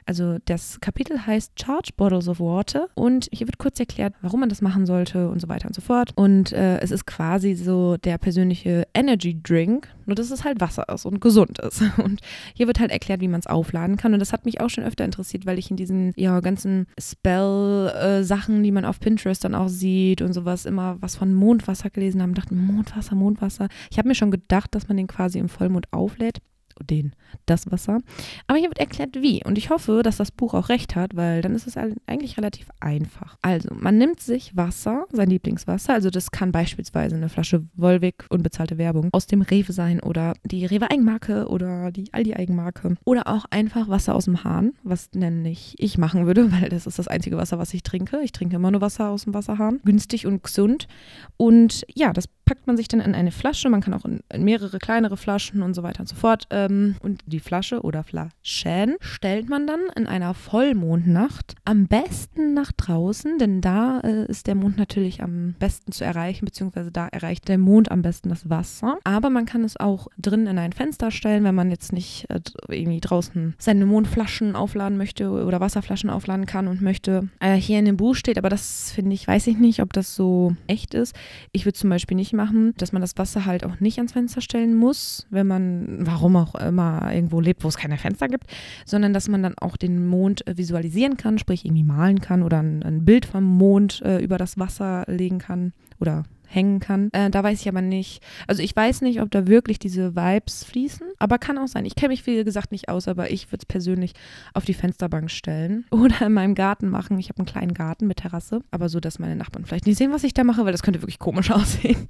Also das Kapitel heißt Charge Bottles of Water und hier wird kurz erklärt, warum man das machen sollte und so weiter und so fort. Und äh, es ist quasi so der persönliche Energy Drink, nur dass es halt Wasser ist und gesund ist. Und hier wird halt erklärt, wie man es aufladen kann. Und das hat mich auch schon öfter interessiert, weil ich in diesen ja, ganzen Spell-Sachen, äh, die man auf Pinterest dann auch sieht und sowas, immer was von Mondwasser gelesen habe und dachte, Mondwasser, Mondwasser. Ich habe mir schon gedacht, dass man den quasi im Vollmond auflädt den, das Wasser. Aber hier wird erklärt, wie. Und ich hoffe, dass das Buch auch recht hat, weil dann ist es eigentlich relativ einfach. Also, man nimmt sich Wasser, sein Lieblingswasser. Also, das kann beispielsweise eine Flasche Volvic, unbezahlte Werbung, aus dem Rewe sein oder die Rewe Eigenmarke oder die Aldi Eigenmarke. Oder auch einfach Wasser aus dem Hahn, was nämlich ich machen würde, weil das ist das einzige Wasser, was ich trinke. Ich trinke immer nur Wasser aus dem Wasserhahn. Günstig und gesund. Und ja, das packt man sich dann in eine Flasche. Man kann auch in, in mehrere kleinere Flaschen und so weiter und so fort. Ähm, und die Flasche oder Flaschen stellt man dann in einer Vollmondnacht am besten nach draußen, denn da äh, ist der Mond natürlich am besten zu erreichen, beziehungsweise da erreicht der Mond am besten das Wasser. Aber man kann es auch drin in ein Fenster stellen, wenn man jetzt nicht äh, irgendwie draußen seine Mondflaschen aufladen möchte oder Wasserflaschen aufladen kann und möchte. Äh, hier in dem Buch steht, aber das finde ich, weiß ich nicht, ob das so echt ist. Ich würde zum Beispiel nicht machen, dass man das Wasser halt auch nicht ans Fenster stellen muss, wenn man, warum auch immer, irgendwo lebt, wo es keine Fenster gibt, sondern dass man dann auch den Mond äh, visualisieren kann, sprich irgendwie malen kann oder ein, ein Bild vom Mond äh, über das Wasser legen kann oder hängen kann. Äh, da weiß ich aber nicht. Also ich weiß nicht, ob da wirklich diese Vibes fließen, aber kann auch sein. Ich kenne mich, wie gesagt, nicht aus, aber ich würde es persönlich auf die Fensterbank stellen oder in meinem Garten machen. Ich habe einen kleinen Garten mit Terrasse, aber so, dass meine Nachbarn vielleicht nicht sehen, was ich da mache, weil das könnte wirklich komisch aussehen.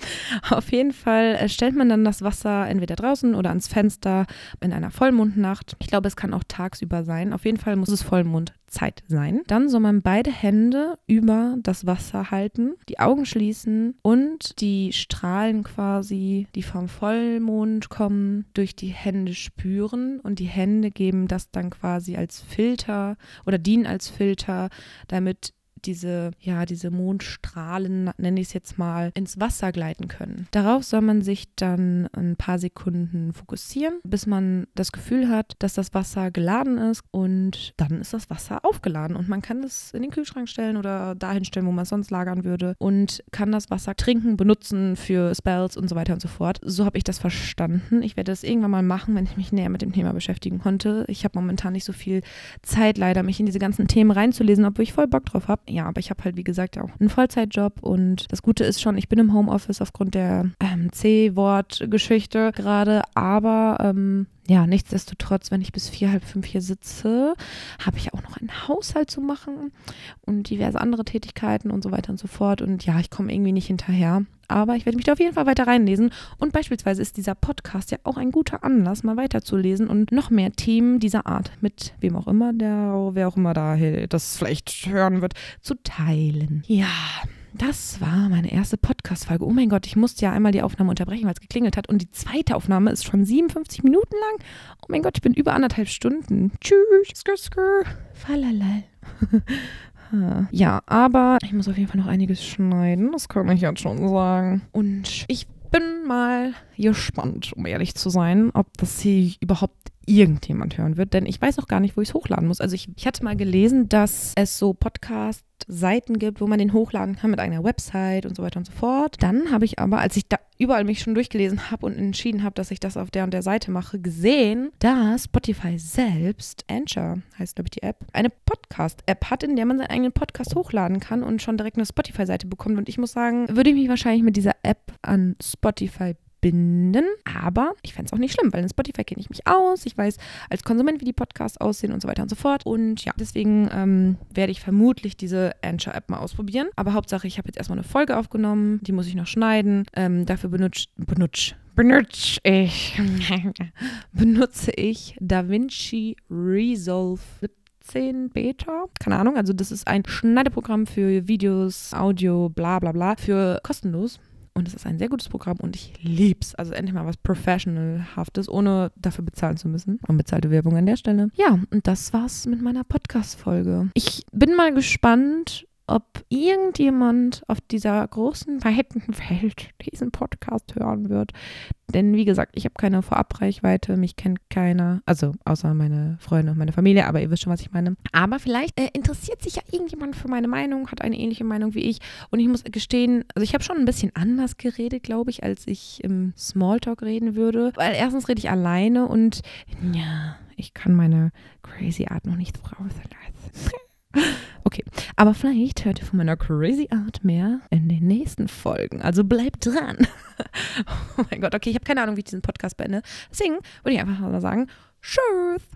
auf jeden Fall äh, stellt man dann das Wasser entweder draußen oder ans Fenster in einer Vollmondnacht. Ich glaube, es kann auch tagsüber sein. Auf jeden Fall muss es Vollmond Zeit sein. Dann soll man beide Hände über das Wasser halten, die Augen schließen und die Strahlen quasi, die vom Vollmond kommen, durch die Hände spüren und die Hände geben das dann quasi als Filter oder dienen als Filter, damit diese, ja, diese Mondstrahlen, nenne ich es jetzt mal, ins Wasser gleiten können. Darauf soll man sich dann ein paar Sekunden fokussieren, bis man das Gefühl hat, dass das Wasser geladen ist und dann ist das Wasser aufgeladen und man kann es in den Kühlschrank stellen oder dahin stellen, wo man es sonst lagern würde und kann das Wasser trinken, benutzen für Spells und so weiter und so fort. So habe ich das verstanden. Ich werde das irgendwann mal machen, wenn ich mich näher mit dem Thema beschäftigen konnte. Ich habe momentan nicht so viel Zeit leider, mich in diese ganzen Themen reinzulesen, obwohl ich voll Bock drauf habe ja, aber ich habe halt, wie gesagt, auch einen Vollzeitjob und das Gute ist schon, ich bin im Homeoffice aufgrund der ähm, C-Wort-Geschichte gerade, aber ähm, ja, nichtsdestotrotz, wenn ich bis vier, halb fünf hier sitze, habe ich auch noch einen Haushalt zu machen und diverse andere Tätigkeiten und so weiter und so fort. Und ja, ich komme irgendwie nicht hinterher. Aber ich werde mich da auf jeden Fall weiter reinlesen. Und beispielsweise ist dieser Podcast ja auch ein guter Anlass, mal weiterzulesen und noch mehr Themen dieser Art mit wem auch immer, der, wer auch immer da das vielleicht hören wird, zu teilen. Ja. Das war meine erste Podcast-Folge. Oh mein Gott, ich musste ja einmal die Aufnahme unterbrechen, weil es geklingelt hat. Und die zweite Aufnahme ist schon 57 Minuten lang. Oh mein Gott, ich bin über anderthalb Stunden. Tschüss. Skr, skr. Falalal. Ja, aber ich muss auf jeden Fall noch einiges schneiden. Das kann ich jetzt schon sagen. Und ich bin mal gespannt, um ehrlich zu sein, ob das hier überhaupt irgendjemand hören wird, denn ich weiß auch gar nicht, wo ich es hochladen muss. Also ich, ich hatte mal gelesen, dass es so Podcast-Seiten gibt, wo man den hochladen kann mit einer Website und so weiter und so fort. Dann habe ich aber, als ich da überall mich schon durchgelesen habe und entschieden habe, dass ich das auf der und der Seite mache, gesehen, dass Spotify selbst, Anchor heißt glaube ich die App, eine Podcast-App hat, in der man seinen eigenen Podcast hochladen kann und schon direkt eine Spotify-Seite bekommt. Und ich muss sagen, würde ich mich wahrscheinlich mit dieser App an Spotify binden. Aber ich fände es auch nicht schlimm, weil in Spotify kenne ich mich aus. Ich weiß als Konsument, wie die Podcasts aussehen und so weiter und so fort. Und ja, deswegen ähm, werde ich vermutlich diese Anchor-App mal ausprobieren. Aber Hauptsache, ich habe jetzt erstmal eine Folge aufgenommen. Die muss ich noch schneiden. Ähm, dafür benutze benutze benutze ich benutze ich DaVinci Resolve 15 Beta. Keine Ahnung, also das ist ein Schneideprogramm für Videos, Audio, bla bla bla, für kostenlos. Und es ist ein sehr gutes Programm und ich lieb's. Also endlich mal was Professionalhaftes, ohne dafür bezahlen zu müssen. Unbezahlte Werbung an der Stelle. Ja, und das war's mit meiner Podcast-Folge. Ich bin mal gespannt, ob irgendjemand auf dieser großen, weiten Welt diesen Podcast hören wird. Denn wie gesagt, ich habe keine Vorabreichweite, mich kennt keiner, also außer meine Freunde und meine Familie, aber ihr wisst schon, was ich meine. Aber vielleicht äh, interessiert sich ja irgendjemand für meine Meinung, hat eine ähnliche Meinung wie ich. Und ich muss gestehen, also ich habe schon ein bisschen anders geredet, glaube ich, als ich im Smalltalk reden würde. Weil erstens rede ich alleine und ja, ich kann meine crazy Art noch nicht rauslassen. Okay, aber vielleicht hört ihr von meiner crazy Art mehr in den nächsten Folgen. Also bleibt dran. oh mein Gott, okay, ich habe keine Ahnung, wie ich diesen Podcast beende. Deswegen würde ich einfach mal sagen, tschüss.